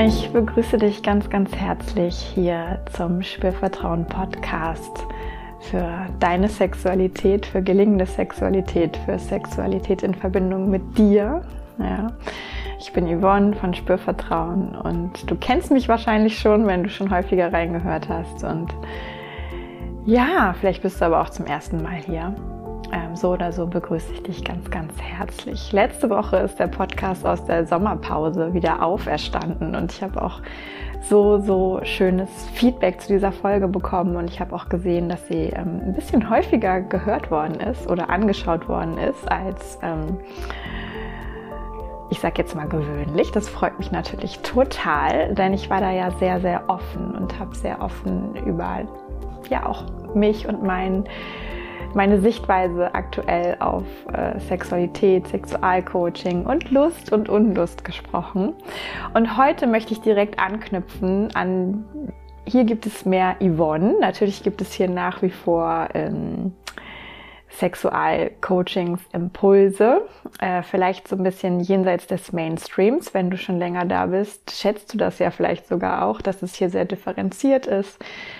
Ich begrüße dich ganz, ganz herzlich hier zum Spürvertrauen Podcast für deine Sexualität, für gelingende Sexualität, für Sexualität in Verbindung mit dir. Ja. Ich bin Yvonne von Spürvertrauen und du kennst mich wahrscheinlich schon, wenn du schon häufiger reingehört hast. Und ja, vielleicht bist du aber auch zum ersten Mal hier. Ähm, so oder so begrüße ich dich ganz, ganz herzlich. Letzte Woche ist der Podcast aus der Sommerpause wieder auferstanden und ich habe auch so, so schönes Feedback zu dieser Folge bekommen und ich habe auch gesehen, dass sie ähm, ein bisschen häufiger gehört worden ist oder angeschaut worden ist als, ähm, ich sage jetzt mal gewöhnlich. Das freut mich natürlich total, denn ich war da ja sehr, sehr offen und habe sehr offen über ja auch mich und mein meine Sichtweise aktuell auf äh, Sexualität, Sexualcoaching und Lust und Unlust gesprochen. Und heute möchte ich direkt anknüpfen an, hier gibt es mehr Yvonne. Natürlich gibt es hier nach wie vor ähm, Sexualcoachings, Impulse, äh, vielleicht so ein bisschen jenseits des Mainstreams. Wenn du schon länger da bist, schätzt du das ja vielleicht sogar auch, dass es hier sehr differenziert ist,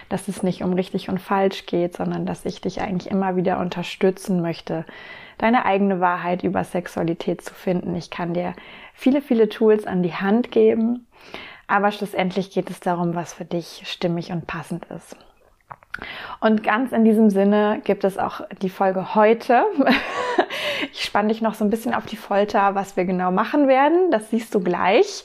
dass es nicht um richtig und falsch geht, sondern dass ich dich eigentlich immer wieder unterstützen möchte, deine eigene Wahrheit über Sexualität zu finden. Ich kann dir viele, viele Tools an die Hand geben, aber schlussendlich geht es darum, was für dich stimmig und passend ist. Und ganz in diesem Sinne gibt es auch die Folge heute. Ich spanne dich noch so ein bisschen auf die Folter, was wir genau machen werden. Das siehst du gleich,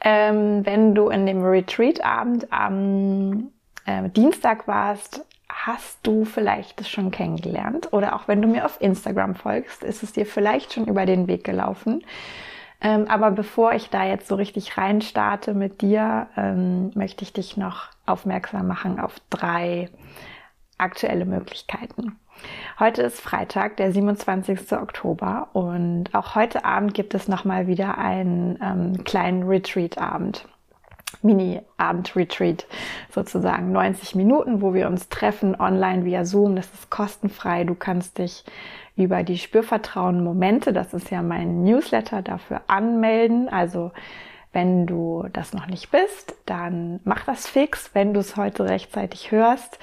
ähm, wenn du in dem Retreat-Abend am äh, Dienstag warst. Hast du vielleicht das schon kennengelernt? Oder auch wenn du mir auf Instagram folgst, ist es dir vielleicht schon über den Weg gelaufen. Ähm, aber bevor ich da jetzt so richtig rein starte mit dir, ähm, möchte ich dich noch aufmerksam machen auf drei aktuelle Möglichkeiten. Heute ist Freitag, der 27. Oktober und auch heute Abend gibt es nochmal wieder einen ähm, kleinen Retreat-Abend. Mini-Abend-Retreat sozusagen. 90 Minuten, wo wir uns treffen online via Zoom. Das ist kostenfrei. Du kannst dich über die Spürvertrauen Momente, das ist ja mein Newsletter, dafür anmelden. Also wenn du das noch nicht bist, dann mach das fix, wenn du es heute rechtzeitig hörst.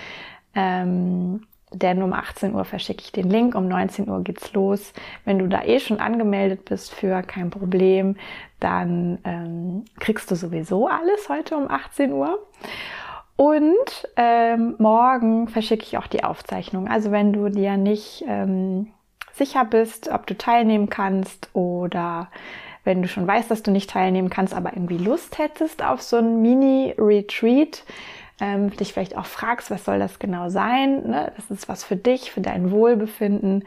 Ähm, denn um 18 Uhr verschicke ich den Link, um 19 Uhr geht's los. Wenn du da eh schon angemeldet bist für kein Problem, dann ähm, kriegst du sowieso alles heute um 18 Uhr. Und ähm, morgen verschicke ich auch die Aufzeichnung. Also wenn du dir nicht ähm, sicher bist, ob du teilnehmen kannst oder wenn du schon weißt, dass du nicht teilnehmen kannst, aber irgendwie Lust hättest auf so ein Mini-Retreat, ähm, dich vielleicht auch fragst, was soll das genau sein? Ne? Das ist was für dich, für dein Wohlbefinden,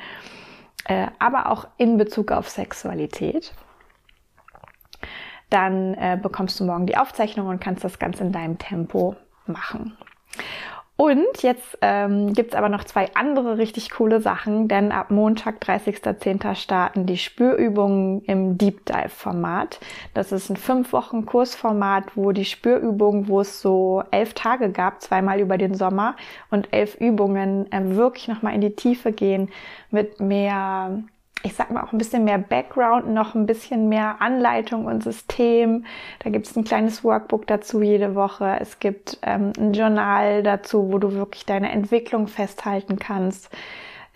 äh, aber auch in Bezug auf Sexualität. Dann äh, bekommst du morgen die Aufzeichnung und kannst das Ganze in deinem Tempo machen. Und jetzt ähm, gibt aber noch zwei andere richtig coole Sachen, denn ab Montag, 30.10. starten die Spürübungen im Deep Dive Format. Das ist ein fünf Wochen Kursformat, wo die Spürübungen, wo es so elf Tage gab, zweimal über den Sommer und elf Übungen äh, wirklich nochmal in die Tiefe gehen mit mehr ich sag mal, auch ein bisschen mehr Background, noch ein bisschen mehr Anleitung und System. Da gibt es ein kleines Workbook dazu jede Woche. Es gibt ähm, ein Journal dazu, wo du wirklich deine Entwicklung festhalten kannst.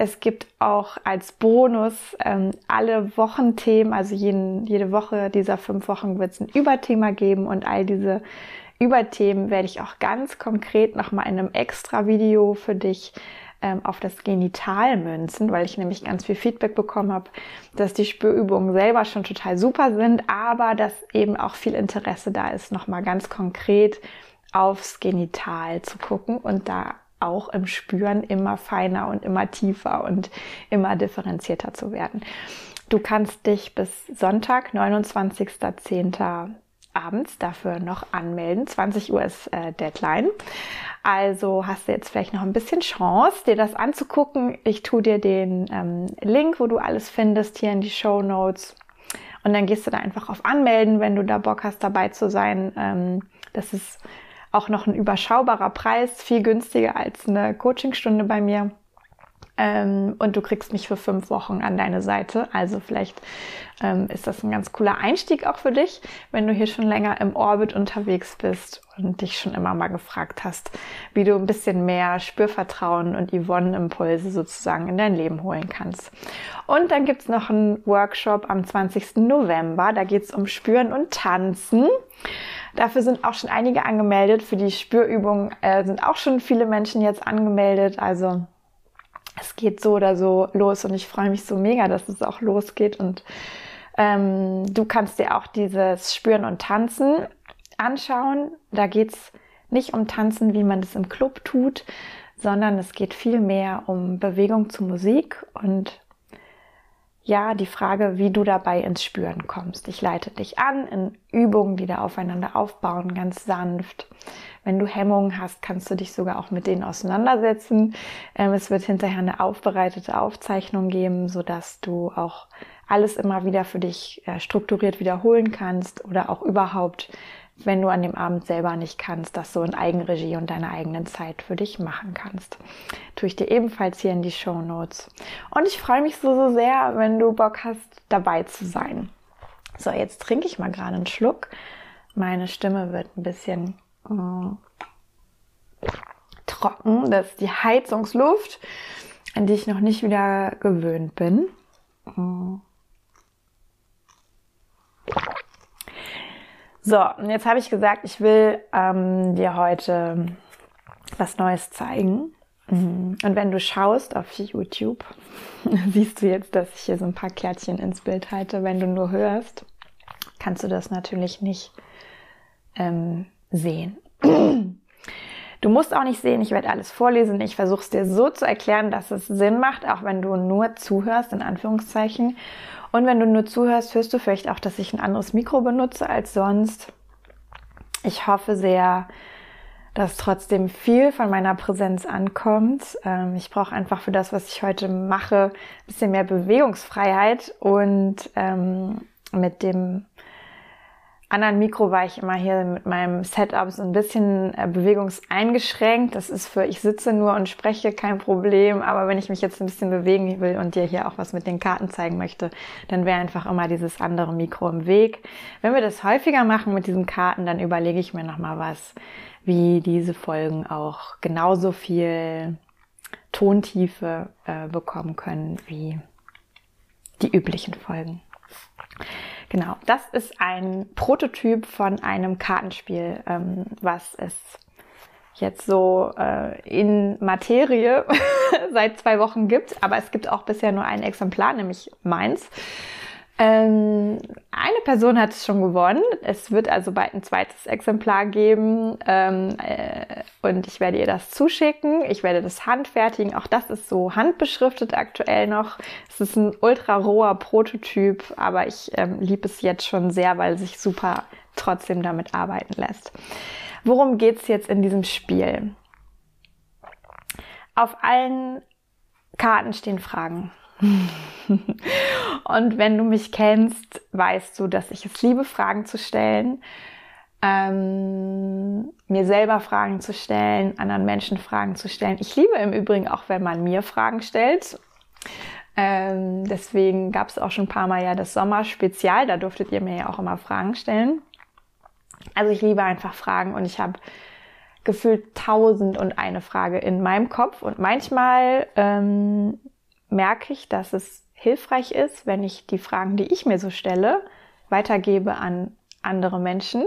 Es gibt auch als Bonus ähm, alle Wochenthemen, also jeden, jede Woche dieser fünf Wochen wird es ein Überthema geben und all diese Überthemen werde ich auch ganz konkret nochmal in einem extra Video für dich ähm, auf das Genital münzen, weil ich nämlich ganz viel Feedback bekommen habe, dass die Spürübungen selber schon total super sind, aber dass eben auch viel Interesse da ist, nochmal ganz konkret aufs Genital zu gucken und da auch im Spüren immer feiner und immer tiefer und immer differenzierter zu werden. Du kannst dich bis Sonntag, 29.10 abends dafür noch anmelden. 20 Uhr ist äh, Deadline. Also hast du jetzt vielleicht noch ein bisschen Chance, dir das anzugucken. Ich tue dir den ähm, Link, wo du alles findest, hier in die Show Notes. Und dann gehst du da einfach auf Anmelden, wenn du da Bock hast, dabei zu sein. Ähm, das ist auch noch ein überschaubarer Preis, viel günstiger als eine Coachingstunde bei mir. Ähm, und du kriegst mich für fünf Wochen an deine Seite. Also vielleicht ähm, ist das ein ganz cooler Einstieg auch für dich, wenn du hier schon länger im Orbit unterwegs bist und dich schon immer mal gefragt hast, wie du ein bisschen mehr Spürvertrauen und Yvonne-Impulse sozusagen in dein Leben holen kannst. Und dann gibt's noch einen Workshop am 20. November. Da geht's um Spüren und Tanzen. Dafür sind auch schon einige angemeldet. Für die Spürübung äh, sind auch schon viele Menschen jetzt angemeldet. Also es geht so oder so los und ich freue mich so mega, dass es auch losgeht. Und ähm, du kannst dir auch dieses Spüren und Tanzen anschauen. Da geht es nicht um Tanzen, wie man es im Club tut, sondern es geht viel mehr um Bewegung zu Musik und ja, die Frage, wie du dabei ins Spüren kommst. Ich leite dich an in Übungen, die da aufeinander aufbauen, ganz sanft. Wenn du Hemmungen hast, kannst du dich sogar auch mit denen auseinandersetzen. Ähm, es wird hinterher eine aufbereitete Aufzeichnung geben, so dass du auch alles immer wieder für dich äh, strukturiert wiederholen kannst oder auch überhaupt, wenn du an dem Abend selber nicht kannst, das so in Eigenregie und deiner eigenen Zeit für dich machen kannst. Tue ich dir ebenfalls hier in die Show Notes. Und ich freue mich so, so sehr, wenn du Bock hast, dabei zu sein. So, jetzt trinke ich mal gerade einen Schluck. Meine Stimme wird ein bisschen äh, trocken. Das ist die Heizungsluft, an die ich noch nicht wieder gewöhnt bin. Äh. So, und jetzt habe ich gesagt, ich will ähm, dir heute was Neues zeigen. Mhm. Und wenn du schaust auf YouTube, siehst du jetzt, dass ich hier so ein paar Kärtchen ins Bild halte. Wenn du nur hörst, kannst du das natürlich nicht ähm, sehen. Du musst auch nicht sehen, ich werde alles vorlesen. Ich versuche es dir so zu erklären, dass es Sinn macht, auch wenn du nur zuhörst, in Anführungszeichen. Und wenn du nur zuhörst, hörst du vielleicht auch, dass ich ein anderes Mikro benutze als sonst. Ich hoffe sehr, dass trotzdem viel von meiner Präsenz ankommt. Ähm, ich brauche einfach für das, was ich heute mache, ein bisschen mehr Bewegungsfreiheit und ähm, mit dem anderen Mikro war ich immer hier mit meinem Setup so ein bisschen äh, bewegungseingeschränkt. Das ist für ich sitze nur und spreche kein Problem. Aber wenn ich mich jetzt ein bisschen bewegen will und dir hier auch was mit den Karten zeigen möchte, dann wäre einfach immer dieses andere Mikro im Weg. Wenn wir das häufiger machen mit diesen Karten, dann überlege ich mir nochmal was, wie diese Folgen auch genauso viel Tontiefe äh, bekommen können wie die üblichen Folgen. Genau, das ist ein Prototyp von einem Kartenspiel, ähm, was es jetzt so äh, in Materie seit zwei Wochen gibt. Aber es gibt auch bisher nur ein Exemplar, nämlich meins. Ähm, eine Person hat es schon gewonnen. Es wird also bald ein zweites Exemplar geben ähm, äh, und ich werde ihr das zuschicken. Ich werde das handfertigen. Auch das ist so handbeschriftet aktuell noch. Es ist ein ultra roher Prototyp, aber ich ähm, liebe es jetzt schon sehr, weil sich super trotzdem damit arbeiten lässt. Worum geht's jetzt in diesem Spiel? Auf allen Karten stehen Fragen. und wenn du mich kennst, weißt du, dass ich es liebe, Fragen zu stellen, ähm, mir selber Fragen zu stellen, anderen Menschen Fragen zu stellen. Ich liebe im Übrigen auch, wenn man mir Fragen stellt. Ähm, deswegen gab es auch schon ein paar Mal ja das Sommerspezial, da durftet ihr mir ja auch immer Fragen stellen. Also ich liebe einfach Fragen und ich habe gefühlt tausend und eine Frage in meinem Kopf und manchmal ähm, merke ich, dass es hilfreich ist, wenn ich die Fragen, die ich mir so stelle, weitergebe an andere Menschen,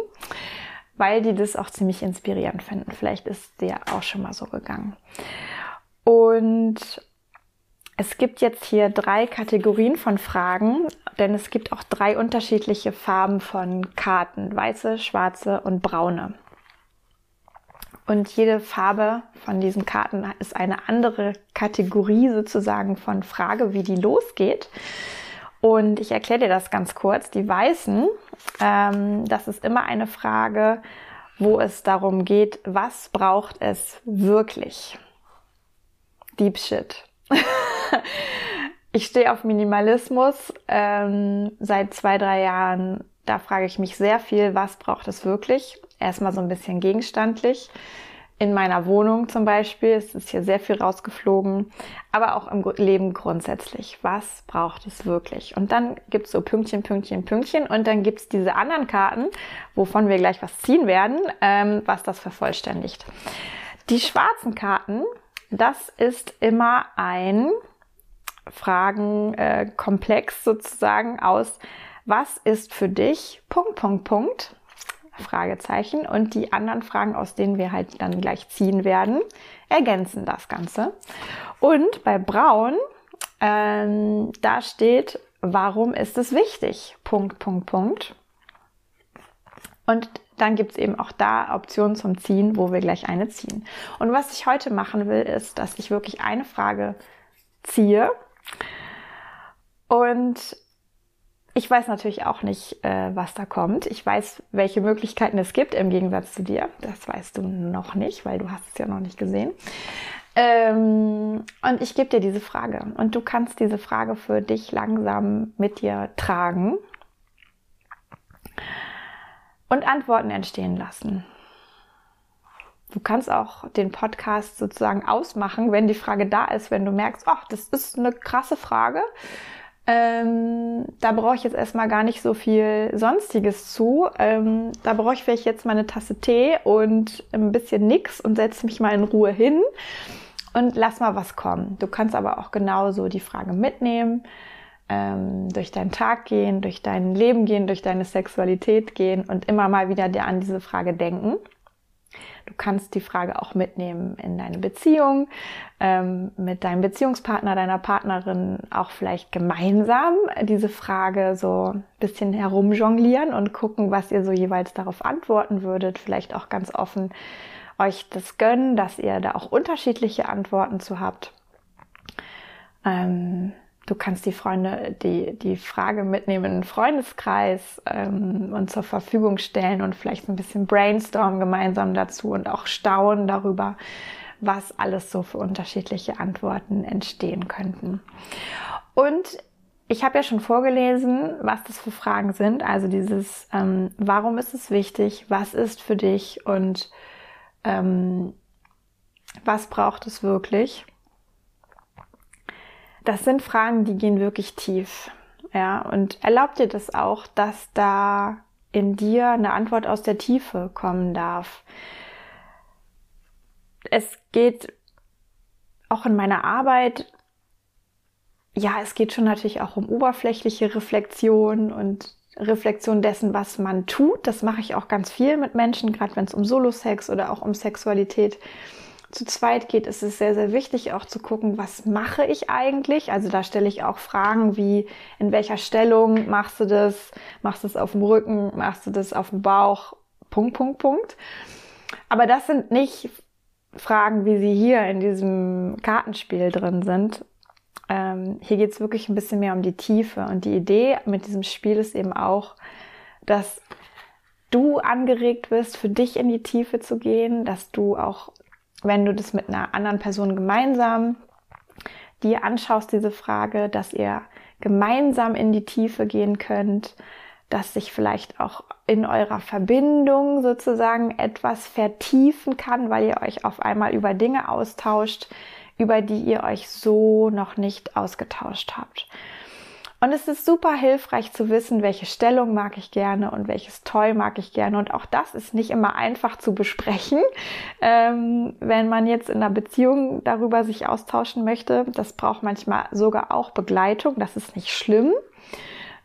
weil die das auch ziemlich inspirierend finden. Vielleicht ist dir auch schon mal so gegangen. Und es gibt jetzt hier drei Kategorien von Fragen, denn es gibt auch drei unterschiedliche Farben von Karten, weiße, schwarze und braune. Und jede Farbe von diesen Karten ist eine andere Kategorie sozusagen von Frage, wie die losgeht. Und ich erkläre dir das ganz kurz. Die Weißen, ähm, das ist immer eine Frage, wo es darum geht, was braucht es wirklich? Deep Shit. ich stehe auf Minimalismus ähm, seit zwei, drei Jahren. Da frage ich mich sehr viel, was braucht es wirklich? erstmal so ein bisschen gegenstandlich. in meiner Wohnung zum Beispiel. Es ist hier sehr viel rausgeflogen, aber auch im Leben grundsätzlich. Was braucht es wirklich? Und dann gibt es so Pünktchen, Pünktchen, Pünktchen und dann gibt es diese anderen Karten, wovon wir gleich was ziehen werden, ähm, was das vervollständigt. Die schwarzen Karten, das ist immer ein Fragenkomplex äh, sozusagen aus, was ist für dich Punkt, Punkt, Punkt Fragezeichen. Und die anderen Fragen, aus denen wir halt dann gleich ziehen werden, ergänzen das Ganze. Und bei Braun, ähm, da steht, warum ist es wichtig? Punkt, Punkt, Punkt. Und dann gibt es eben auch da Optionen zum Ziehen, wo wir gleich eine ziehen. Und was ich heute machen will, ist, dass ich wirklich eine Frage ziehe und ich weiß natürlich auch nicht, äh, was da kommt. Ich weiß, welche Möglichkeiten es gibt im Gegensatz zu dir. Das weißt du noch nicht, weil du hast es ja noch nicht gesehen. Ähm, und ich gebe dir diese Frage. Und du kannst diese Frage für dich langsam mit dir tragen und Antworten entstehen lassen. Du kannst auch den Podcast sozusagen ausmachen, wenn die Frage da ist, wenn du merkst, ach, das ist eine krasse Frage ähm, da brauche ich jetzt erstmal gar nicht so viel Sonstiges zu. Ähm, da brauche ich vielleicht jetzt mal eine Tasse Tee und ein bisschen nix und setze mich mal in Ruhe hin und lass mal was kommen. Du kannst aber auch genauso die Frage mitnehmen, ähm, durch deinen Tag gehen, durch dein Leben gehen, durch deine Sexualität gehen und immer mal wieder dir an diese Frage denken. Du kannst die Frage auch mitnehmen in deine Beziehung, ähm, mit deinem Beziehungspartner, deiner Partnerin auch vielleicht gemeinsam diese Frage so ein bisschen herumjonglieren und gucken, was ihr so jeweils darauf antworten würdet. Vielleicht auch ganz offen euch das gönnen, dass ihr da auch unterschiedliche Antworten zu habt. Ähm, Du kannst die Freunde, die, die Frage mitnehmen in einen Freundeskreis ähm, und zur Verfügung stellen und vielleicht ein bisschen brainstormen gemeinsam dazu und auch staunen darüber, was alles so für unterschiedliche Antworten entstehen könnten. Und ich habe ja schon vorgelesen, was das für Fragen sind. Also dieses, ähm, warum ist es wichtig, was ist für dich und ähm, was braucht es wirklich? Das sind Fragen, die gehen wirklich tief. Ja, und erlaubt dir das auch, dass da in dir eine Antwort aus der Tiefe kommen darf. Es geht auch in meiner Arbeit, ja, es geht schon natürlich auch um oberflächliche Reflexion und Reflexion dessen, was man tut. Das mache ich auch ganz viel mit Menschen, gerade wenn es um Solo-Sex oder auch um Sexualität geht zu zweit geht, ist es sehr, sehr wichtig auch zu gucken, was mache ich eigentlich? Also da stelle ich auch Fragen wie, in welcher Stellung machst du das? Machst du das auf dem Rücken? Machst du das auf dem Bauch? Punkt, Punkt, Punkt. Aber das sind nicht Fragen, wie sie hier in diesem Kartenspiel drin sind. Ähm, hier geht es wirklich ein bisschen mehr um die Tiefe. Und die Idee mit diesem Spiel ist eben auch, dass du angeregt wirst, für dich in die Tiefe zu gehen, dass du auch wenn du das mit einer anderen Person gemeinsam dir anschaust, diese Frage, dass ihr gemeinsam in die Tiefe gehen könnt, dass sich vielleicht auch in eurer Verbindung sozusagen etwas vertiefen kann, weil ihr euch auf einmal über Dinge austauscht, über die ihr euch so noch nicht ausgetauscht habt. Und es ist super hilfreich zu wissen, welche Stellung mag ich gerne und welches Toy mag ich gerne. Und auch das ist nicht immer einfach zu besprechen, ähm, wenn man jetzt in einer Beziehung darüber sich austauschen möchte. Das braucht manchmal sogar auch Begleitung. Das ist nicht schlimm.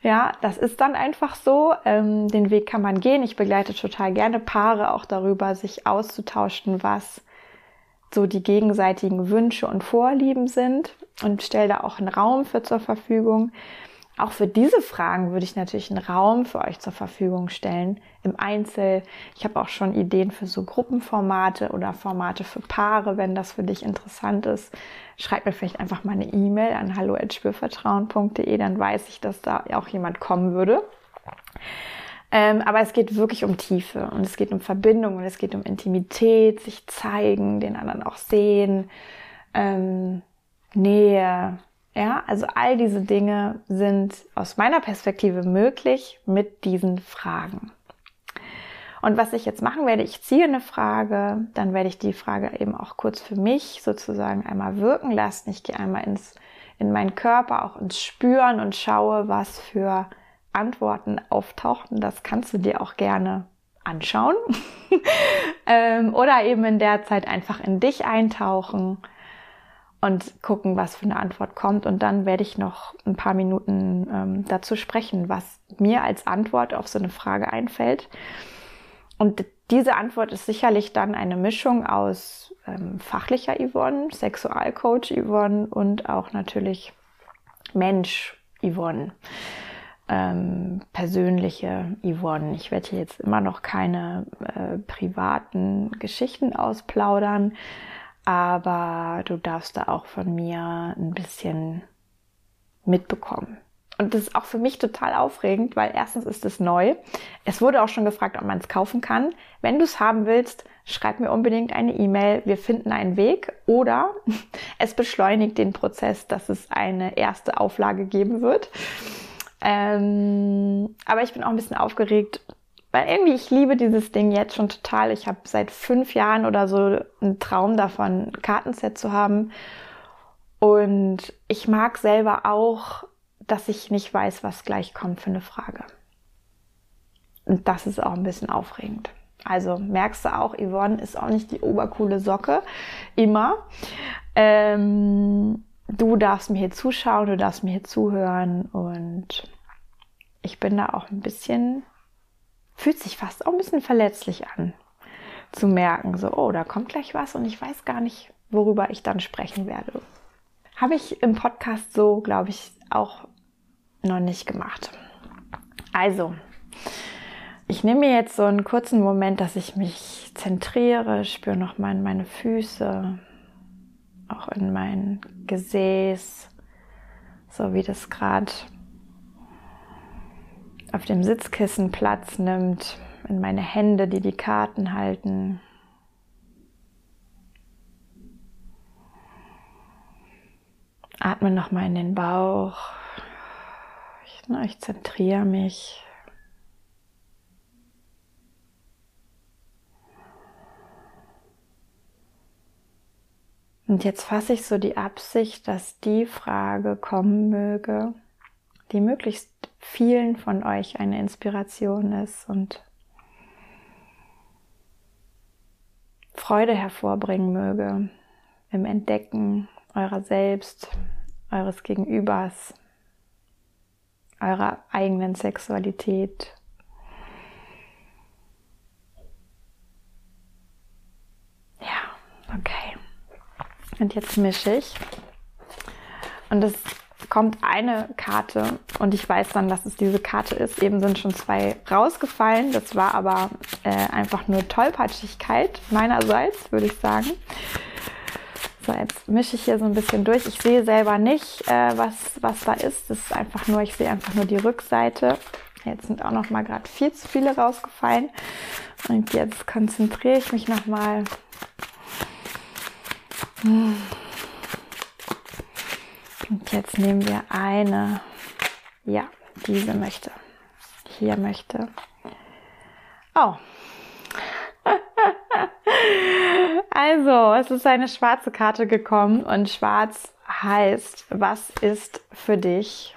Ja, das ist dann einfach so. Ähm, den Weg kann man gehen. Ich begleite total gerne Paare auch darüber, sich auszutauschen, was so die gegenseitigen Wünsche und Vorlieben sind und stelle da auch einen Raum für zur Verfügung. Auch für diese Fragen würde ich natürlich einen Raum für euch zur Verfügung stellen im Einzel. Ich habe auch schon Ideen für so Gruppenformate oder Formate für Paare, wenn das für dich interessant ist. Schreib mir vielleicht einfach mal eine E-Mail an hallo@spürvertrauen.de, dann weiß ich, dass da auch jemand kommen würde. Ähm, aber es geht wirklich um Tiefe und es geht um Verbindung und es geht um Intimität, sich zeigen, den anderen auch sehen, ähm, Nähe, ja, also all diese Dinge sind aus meiner Perspektive möglich mit diesen Fragen. Und was ich jetzt machen werde, ich ziehe eine Frage, dann werde ich die Frage eben auch kurz für mich sozusagen einmal wirken lassen. Ich gehe einmal ins, in meinen Körper, auch ins Spüren und schaue, was für Antworten auftauchen. Das kannst du dir auch gerne anschauen. ähm, oder eben in der Zeit einfach in dich eintauchen und gucken, was für eine Antwort kommt. Und dann werde ich noch ein paar Minuten ähm, dazu sprechen, was mir als Antwort auf so eine Frage einfällt. Und diese Antwort ist sicherlich dann eine Mischung aus ähm, fachlicher Yvonne, Sexualcoach Yvonne und auch natürlich Mensch Yvonne. Ähm, persönliche Yvonne. Ich werde hier jetzt immer noch keine äh, privaten Geschichten ausplaudern, aber du darfst da auch von mir ein bisschen mitbekommen. Und das ist auch für mich total aufregend, weil erstens ist es neu. Es wurde auch schon gefragt, ob man es kaufen kann. Wenn du es haben willst, schreib mir unbedingt eine E-Mail. Wir finden einen Weg. Oder es beschleunigt den Prozess, dass es eine erste Auflage geben wird. Ähm, aber ich bin auch ein bisschen aufgeregt, weil irgendwie ich liebe dieses Ding jetzt schon total. Ich habe seit fünf Jahren oder so einen Traum davon, ein Kartenset zu haben. Und ich mag selber auch dass ich nicht weiß, was gleich kommt für eine Frage. Und das ist auch ein bisschen aufregend. Also merkst du auch, Yvonne ist auch nicht die obercoole Socke. Immer. Ähm, du darfst mir hier zuschauen, du darfst mir hier zuhören und ich bin da auch ein bisschen, fühlt sich fast auch ein bisschen verletzlich an, zu merken, so, oh, da kommt gleich was und ich weiß gar nicht, worüber ich dann sprechen werde. Habe ich im Podcast so, glaube ich, auch noch nicht gemacht. Also, ich nehme mir jetzt so einen kurzen Moment, dass ich mich zentriere, spüre nochmal in meine Füße, auch in mein Gesäß, so wie das gerade auf dem Sitzkissen Platz nimmt, in meine Hände, die die Karten halten. Atme nochmal in den Bauch. Ich zentriere mich. Und jetzt fasse ich so die Absicht, dass die Frage kommen möge, die möglichst vielen von euch eine Inspiration ist und Freude hervorbringen möge im Entdecken eurer selbst, eures Gegenübers, eurer eigenen Sexualität. Ja, okay. Und jetzt mische ich. Und es kommt eine Karte und ich weiß dann, dass es diese Karte ist. Eben sind schon zwei rausgefallen. Das war aber äh, einfach nur Tollpatschigkeit meinerseits, würde ich sagen. So, jetzt mische ich hier so ein bisschen durch. Ich sehe selber nicht, äh, was, was da ist. Das ist einfach nur, ich sehe einfach nur die Rückseite. Jetzt sind auch noch mal gerade viel zu viele rausgefallen. Und jetzt konzentriere ich mich noch mal. Und jetzt nehmen wir eine. Ja, diese möchte. Hier möchte. Oh, also, es ist eine schwarze Karte gekommen und schwarz heißt, was ist für dich?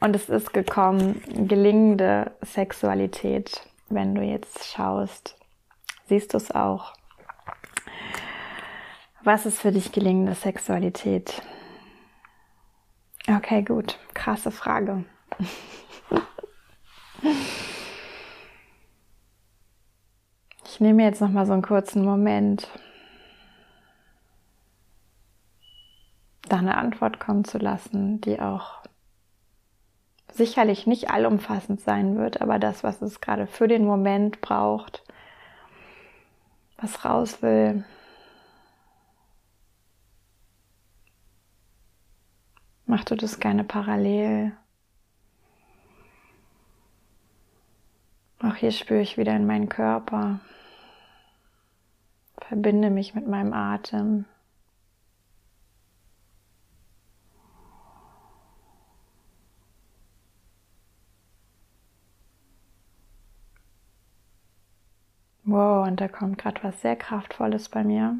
Und es ist gekommen, gelingende Sexualität. Wenn du jetzt schaust, siehst du es auch. Was ist für dich gelingende Sexualität? Okay, gut. Krasse Frage. Ich nehme jetzt noch mal so einen kurzen Moment, da eine Antwort kommen zu lassen, die auch sicherlich nicht allumfassend sein wird, aber das, was es gerade für den Moment braucht, was raus will. Mach du das gerne parallel. Auch hier spüre ich wieder in meinen Körper. Verbinde mich mit meinem Atem. Wow, und da kommt gerade was sehr Kraftvolles bei mir.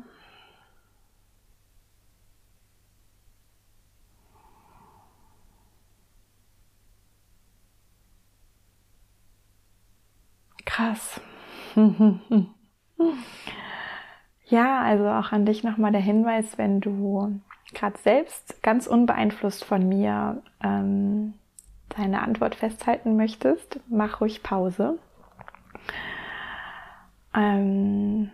ja, also auch an dich nochmal der Hinweis, wenn du gerade selbst ganz unbeeinflusst von mir ähm, deine Antwort festhalten möchtest, mach ruhig Pause. Ähm,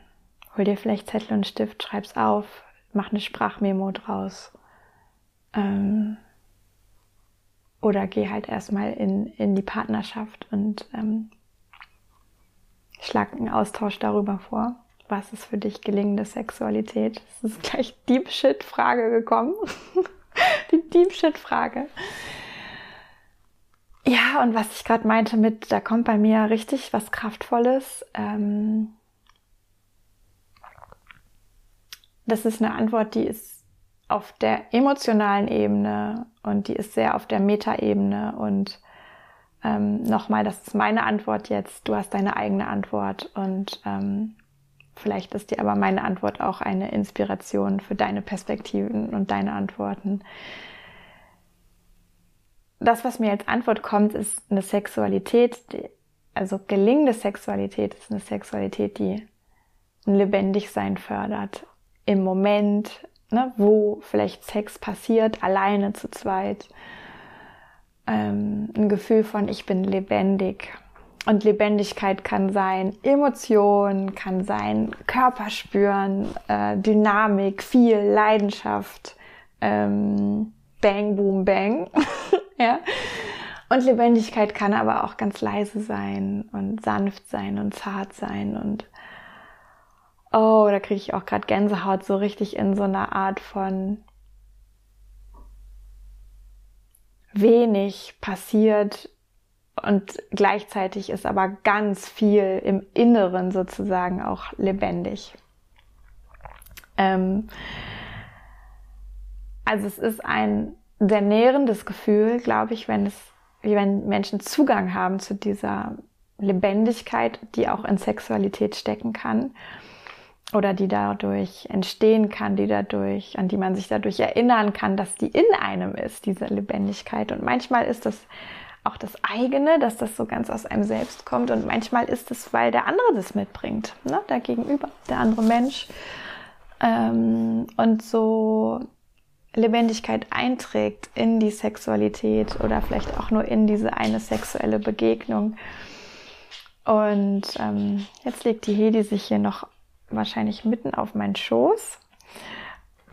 hol dir vielleicht Zettel und Stift, schreib's auf, mach eine Sprachmemo draus. Ähm, oder geh halt erstmal in, in die Partnerschaft und ähm, schlag einen Austausch darüber vor. Was ist für dich gelingende Sexualität? Es ist gleich Deep Shit Frage gekommen. die Deep Shit Frage. Ja, und was ich gerade meinte mit, da kommt bei mir richtig was Kraftvolles. Ähm, das ist eine Antwort, die ist auf der emotionalen Ebene und die ist sehr auf der Metaebene und ähm, nochmal, das ist meine Antwort jetzt, du hast deine eigene Antwort und ähm, vielleicht ist dir aber meine Antwort auch eine Inspiration für deine Perspektiven und deine Antworten das, was mir als Antwort kommt, ist eine Sexualität, die, also gelingende Sexualität ist eine Sexualität, die ein Lebendigsein fördert. Im Moment, ne, wo vielleicht Sex passiert, alleine zu zweit. Ähm, ein Gefühl von, ich bin lebendig. Und Lebendigkeit kann sein Emotion, kann sein Körper spüren, äh, Dynamik, viel Leidenschaft, ähm, Bang, Boom, Bang. ja. Und Lebendigkeit kann aber auch ganz leise sein und sanft sein und zart sein und oh, da kriege ich auch gerade Gänsehaut so richtig in so einer Art von wenig passiert und gleichzeitig ist aber ganz viel im Inneren sozusagen auch lebendig. Ähm, also es ist ein sehr nährendes Gefühl, glaube ich, wenn es, wenn Menschen Zugang haben zu dieser Lebendigkeit, die auch in Sexualität stecken kann oder die dadurch entstehen kann, die dadurch, an die man sich dadurch erinnern kann, dass die in einem ist, diese Lebendigkeit. Und manchmal ist das auch das eigene, dass das so ganz aus einem selbst kommt. Und manchmal ist es, weil der andere das mitbringt, ne? der Gegenüber, der andere Mensch. Ähm, und so Lebendigkeit einträgt in die Sexualität oder vielleicht auch nur in diese eine sexuelle Begegnung. Und ähm, jetzt legt die Hedi sich hier noch wahrscheinlich mitten auf meinen Schoß.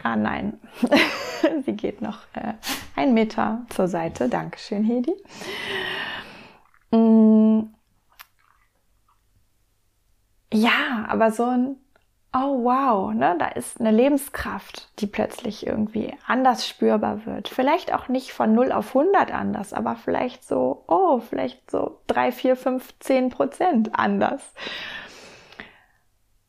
Ah nein, sie geht noch äh, einen Meter zur Seite. Dankeschön, Hedi. Mm. Ja, aber so ein oh wow, ne, da ist eine Lebenskraft, die plötzlich irgendwie anders spürbar wird. Vielleicht auch nicht von 0 auf 100 anders, aber vielleicht so, oh, vielleicht so 3, 4, 5, 10 Prozent anders.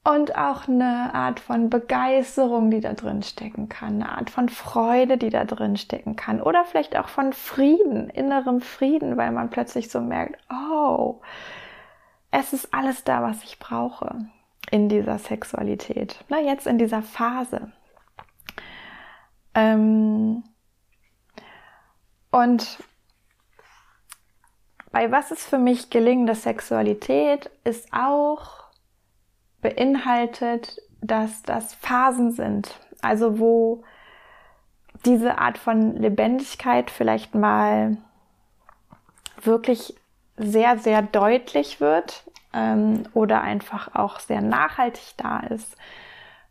Und auch eine Art von Begeisterung, die da drin stecken kann, eine Art von Freude, die da drin stecken kann. Oder vielleicht auch von Frieden, innerem Frieden, weil man plötzlich so merkt, oh, es ist alles da, was ich brauche in dieser Sexualität, na, jetzt in dieser Phase. Ähm und bei was ist für mich gelingende Sexualität, ist auch beinhaltet, dass das Phasen sind. Also wo diese Art von Lebendigkeit vielleicht mal wirklich sehr, sehr deutlich wird ähm, oder einfach auch sehr nachhaltig da ist.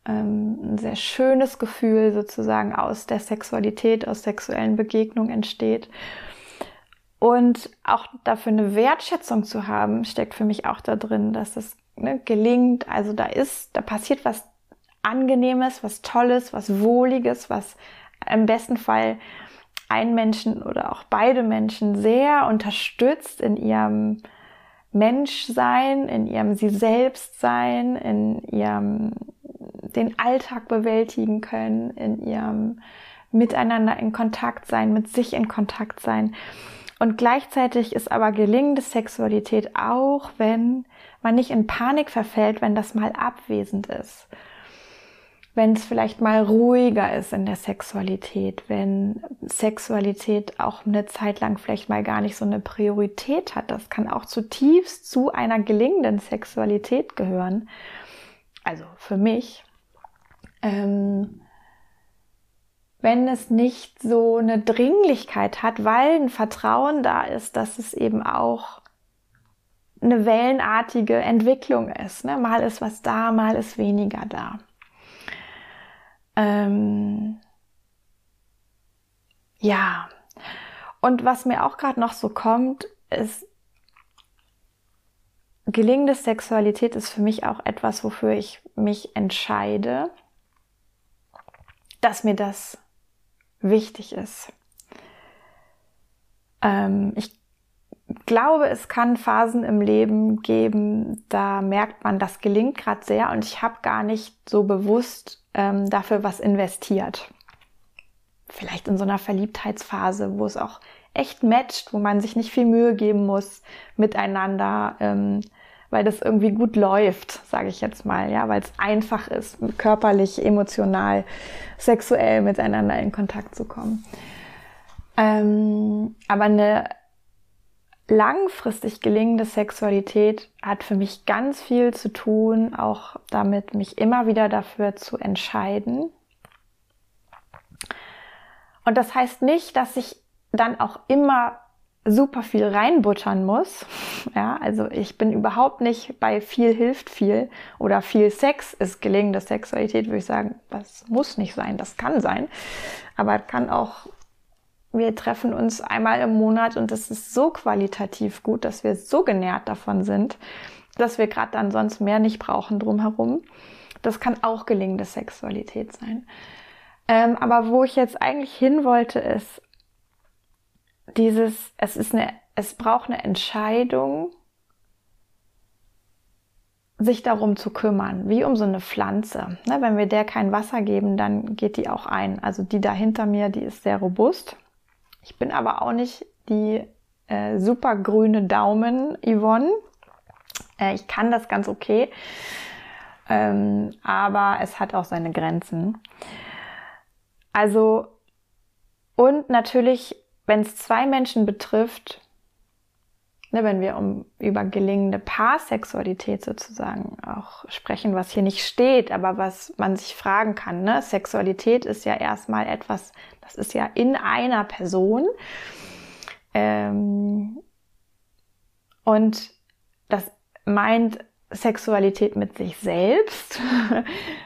Ähm, ein sehr schönes Gefühl sozusagen aus der Sexualität, aus sexuellen Begegnungen entsteht. Und auch dafür eine Wertschätzung zu haben, steckt für mich auch da drin, dass es ne, gelingt. Also da ist, da passiert was Angenehmes, was Tolles, was Wohliges, was im besten Fall ein Menschen oder auch beide Menschen sehr unterstützt in ihrem Menschsein, in ihrem Sie selbst sein, in ihrem den Alltag bewältigen können, in ihrem Miteinander in Kontakt sein, mit sich in Kontakt sein. Und gleichzeitig ist aber gelingende Sexualität auch, wenn man nicht in Panik verfällt, wenn das mal abwesend ist. Wenn es vielleicht mal ruhiger ist in der Sexualität, wenn Sexualität auch eine Zeit lang vielleicht mal gar nicht so eine Priorität hat. Das kann auch zutiefst zu einer gelingenden Sexualität gehören. Also für mich. Ähm, wenn es nicht so eine Dringlichkeit hat, weil ein Vertrauen da ist, dass es eben auch eine wellenartige Entwicklung ist. Ne? Mal ist was da, mal ist weniger da. Ähm ja, und was mir auch gerade noch so kommt, ist, gelingende Sexualität ist für mich auch etwas, wofür ich mich entscheide, dass mir das wichtig ist. Ähm, ich glaube, es kann Phasen im Leben geben, da merkt man, das gelingt gerade sehr und ich habe gar nicht so bewusst ähm, dafür was investiert. Vielleicht in so einer Verliebtheitsphase, wo es auch echt matcht, wo man sich nicht viel Mühe geben muss miteinander, ähm, weil das irgendwie gut läuft, sage ich jetzt mal, ja, weil es einfach ist, körperlich, emotional, sexuell miteinander in Kontakt zu kommen. Ähm, aber eine langfristig gelingende Sexualität hat für mich ganz viel zu tun, auch damit mich immer wieder dafür zu entscheiden. Und das heißt nicht, dass ich dann auch immer super viel reinbuttern muss. Ja, also ich bin überhaupt nicht bei viel hilft viel oder viel Sex ist gelingende Sexualität, würde ich sagen, das muss nicht sein, das kann sein. Aber kann auch, wir treffen uns einmal im Monat und das ist so qualitativ gut, dass wir so genährt davon sind, dass wir gerade dann sonst mehr nicht brauchen drumherum. Das kann auch gelingende Sexualität sein. Ähm, aber wo ich jetzt eigentlich hin wollte, ist, dieses, es ist eine, es braucht eine Entscheidung, sich darum zu kümmern, wie um so eine Pflanze. Ne, wenn wir der kein Wasser geben, dann geht die auch ein. Also die da hinter mir, die ist sehr robust. Ich bin aber auch nicht die äh, super grüne Daumen Yvonne. Äh, ich kann das ganz okay, ähm, aber es hat auch seine Grenzen. Also und natürlich wenn es zwei Menschen betrifft, ne, wenn wir um über gelingende Paarsexualität sozusagen auch sprechen, was hier nicht steht, aber was man sich fragen kann, ne? Sexualität ist ja erstmal etwas, das ist ja in einer Person. Ähm, und das meint Sexualität mit sich selbst.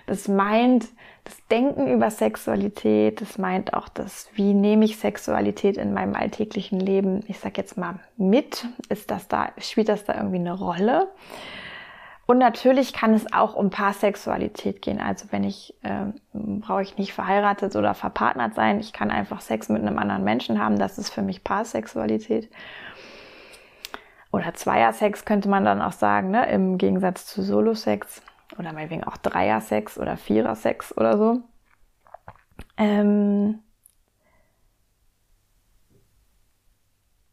Das meint das Denken über Sexualität, das meint auch das, wie nehme ich Sexualität in meinem alltäglichen Leben, ich sag jetzt mal mit, ist das da, spielt das da irgendwie eine Rolle? Und natürlich kann es auch um Paarsexualität gehen. Also wenn ich, äh, brauche ich nicht verheiratet oder verpartnert sein. Ich kann einfach Sex mit einem anderen Menschen haben. Das ist für mich Paarsexualität. Oder Zweiersex könnte man dann auch sagen, ne? im Gegensatz zu Solo-Sex oder meinetwegen auch Dreier-Sex oder Vierer-Sex oder so. Ähm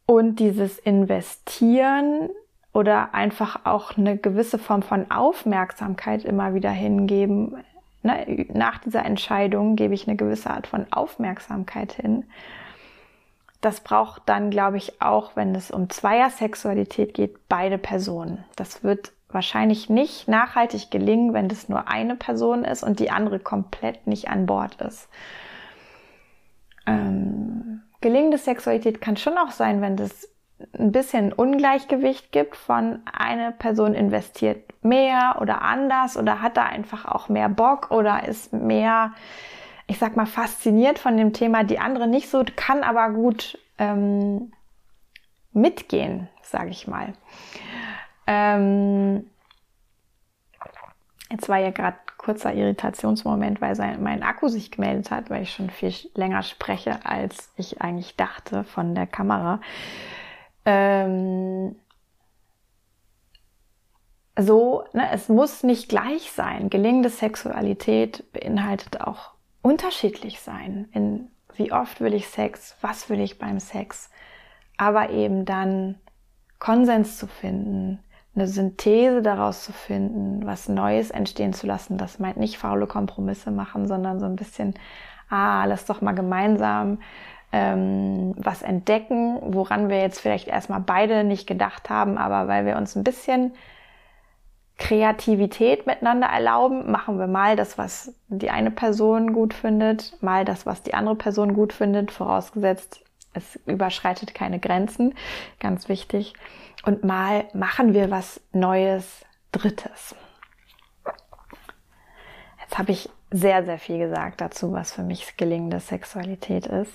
und dieses Investieren oder einfach auch eine gewisse Form von Aufmerksamkeit immer wieder hingeben. Ne? Nach dieser Entscheidung gebe ich eine gewisse Art von Aufmerksamkeit hin. Das braucht dann, glaube ich, auch, wenn es um Zweiersexualität geht, beide Personen. Das wird wahrscheinlich nicht nachhaltig gelingen, wenn das nur eine Person ist und die andere komplett nicht an Bord ist. Ähm, gelingende Sexualität kann schon auch sein, wenn das ein bisschen Ungleichgewicht gibt von eine Person investiert mehr oder anders oder hat da einfach auch mehr Bock oder ist mehr, ich sag mal, fasziniert von dem Thema, die andere nicht so, kann aber gut ähm, mitgehen, sage ich mal. Ähm, jetzt war ja gerade kurzer Irritationsmoment, weil sein, mein Akku sich gemeldet hat, weil ich schon viel länger spreche, als ich eigentlich dachte von der Kamera. Ähm, so, ne, es muss nicht gleich sein. Gelingende Sexualität beinhaltet auch unterschiedlich sein. In wie oft will ich Sex, was will ich beim Sex, aber eben dann Konsens zu finden, eine Synthese daraus zu finden, was Neues entstehen zu lassen. Das meint nicht faule Kompromisse machen, sondern so ein bisschen, ah, lass doch mal gemeinsam ähm, was entdecken, woran wir jetzt vielleicht erstmal beide nicht gedacht haben, aber weil wir uns ein bisschen Kreativität miteinander erlauben, machen wir mal das, was die eine Person gut findet, mal das, was die andere Person gut findet, vorausgesetzt, es überschreitet keine Grenzen, ganz wichtig. Und mal machen wir was Neues, Drittes. Jetzt habe ich sehr, sehr viel gesagt dazu, was für mich gelingende Sexualität ist.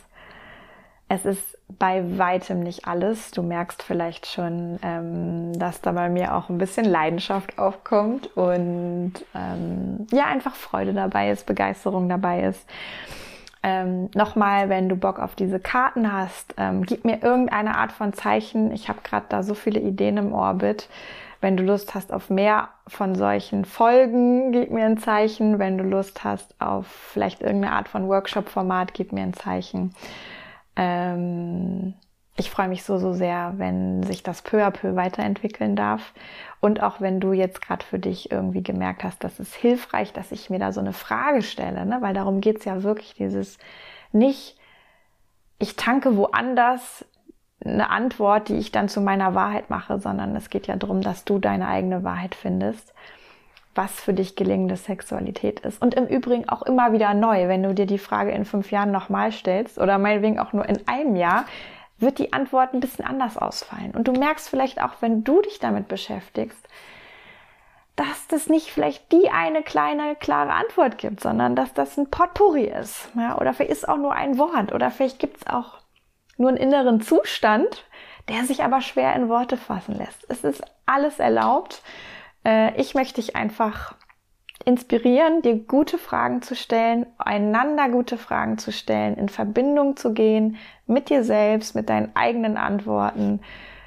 Es ist bei weitem nicht alles. Du merkst vielleicht schon, ähm, dass da bei mir auch ein bisschen Leidenschaft aufkommt und ähm, ja, einfach Freude dabei ist, Begeisterung dabei ist. Ähm, Nochmal, wenn du Bock auf diese Karten hast, ähm, gib mir irgendeine Art von Zeichen. Ich habe gerade da so viele Ideen im Orbit. Wenn du Lust hast auf mehr von solchen Folgen, gib mir ein Zeichen. Wenn du Lust hast auf vielleicht irgendeine Art von Workshop-Format, gib mir ein Zeichen. Ähm, ich freue mich so, so sehr, wenn sich das peu à peu weiterentwickeln darf. Und auch wenn du jetzt gerade für dich irgendwie gemerkt hast, dass es hilfreich, dass ich mir da so eine Frage stelle, ne? weil darum geht's ja wirklich, dieses nicht, ich tanke woanders eine Antwort, die ich dann zu meiner Wahrheit mache, sondern es geht ja darum, dass du deine eigene Wahrheit findest was für dich gelingende Sexualität ist. Und im Übrigen auch immer wieder neu, wenn du dir die Frage in fünf Jahren nochmal stellst oder meinetwegen auch nur in einem Jahr, wird die Antwort ein bisschen anders ausfallen. Und du merkst vielleicht auch, wenn du dich damit beschäftigst, dass das nicht vielleicht die eine kleine, klare Antwort gibt, sondern dass das ein Potpourri ist. Ja, oder vielleicht ist auch nur ein Wort oder vielleicht gibt es auch nur einen inneren Zustand, der sich aber schwer in Worte fassen lässt. Es ist alles erlaubt äh, ich möchte dich einfach inspirieren, dir gute Fragen zu stellen, einander gute Fragen zu stellen, in Verbindung zu gehen mit dir selbst, mit deinen eigenen Antworten,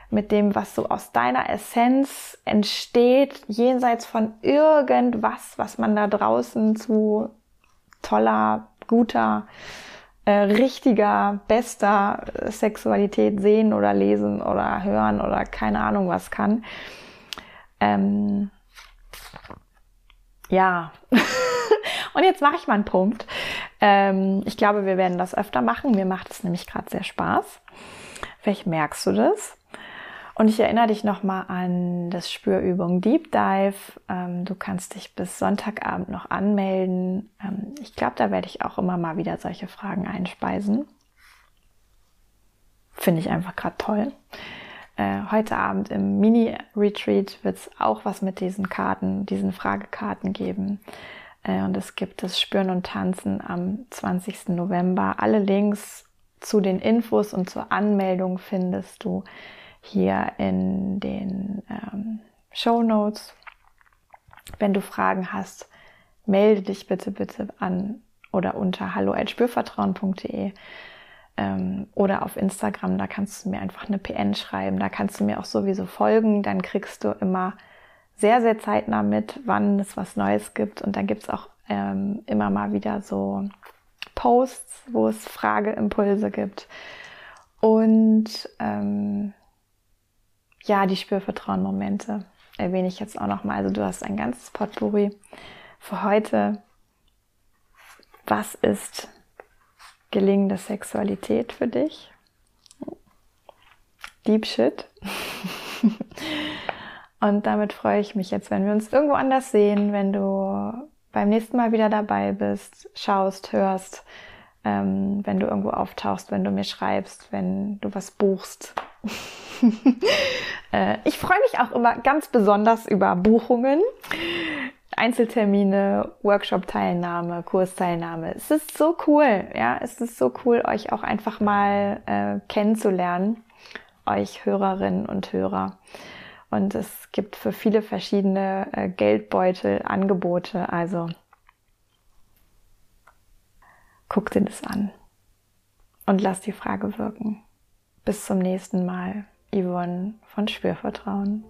mit dem, was so aus deiner Essenz entsteht, jenseits von irgendwas, was man da draußen zu toller, guter, äh, richtiger, bester Sexualität sehen oder lesen oder hören oder keine Ahnung was kann. Ähm, ja. Und jetzt mache ich mal einen Punkt. Ähm, ich glaube, wir werden das öfter machen. Mir macht es nämlich gerade sehr Spaß. Vielleicht merkst du das. Und ich erinnere dich nochmal an das Spürübung Deep Dive. Ähm, du kannst dich bis Sonntagabend noch anmelden. Ähm, ich glaube, da werde ich auch immer mal wieder solche Fragen einspeisen. Finde ich einfach gerade toll. Äh, heute Abend im Mini-Retreat wird es auch was mit diesen Karten, diesen Fragekarten geben. Äh, und es gibt das Spüren und Tanzen am 20. November. Alle Links zu den Infos und zur Anmeldung findest du hier in den ähm, Show Notes. Wenn du Fragen hast, melde dich bitte, bitte an oder unter hallo.spürvertrauen.de ähm, oder auf Instagram, da kannst du mir einfach eine PN schreiben, da kannst du mir auch sowieso folgen, dann kriegst du immer sehr, sehr zeitnah mit, wann es was Neues gibt und dann gibt es auch ähm, immer mal wieder so Posts, wo es Frageimpulse gibt und ähm, ja, die Spürvertrauen-Momente erwähne ich jetzt auch nochmal. Also du hast ein ganzes Potpourri für heute. Was ist gelingende Sexualität für dich. Deep Shit. Und damit freue ich mich jetzt, wenn wir uns irgendwo anders sehen, wenn du beim nächsten Mal wieder dabei bist, schaust, hörst, ähm, wenn du irgendwo auftauchst, wenn du mir schreibst, wenn du was buchst. äh, ich freue mich auch immer ganz besonders über Buchungen. Einzeltermine, Workshop-Teilnahme, Kursteilnahme. Es ist so cool, ja, es ist so cool, euch auch einfach mal äh, kennenzulernen, euch Hörerinnen und Hörer. Und es gibt für viele verschiedene äh, Geldbeutel Angebote, also guck dir das an und lass die Frage wirken. Bis zum nächsten Mal, Yvonne von Spürvertrauen.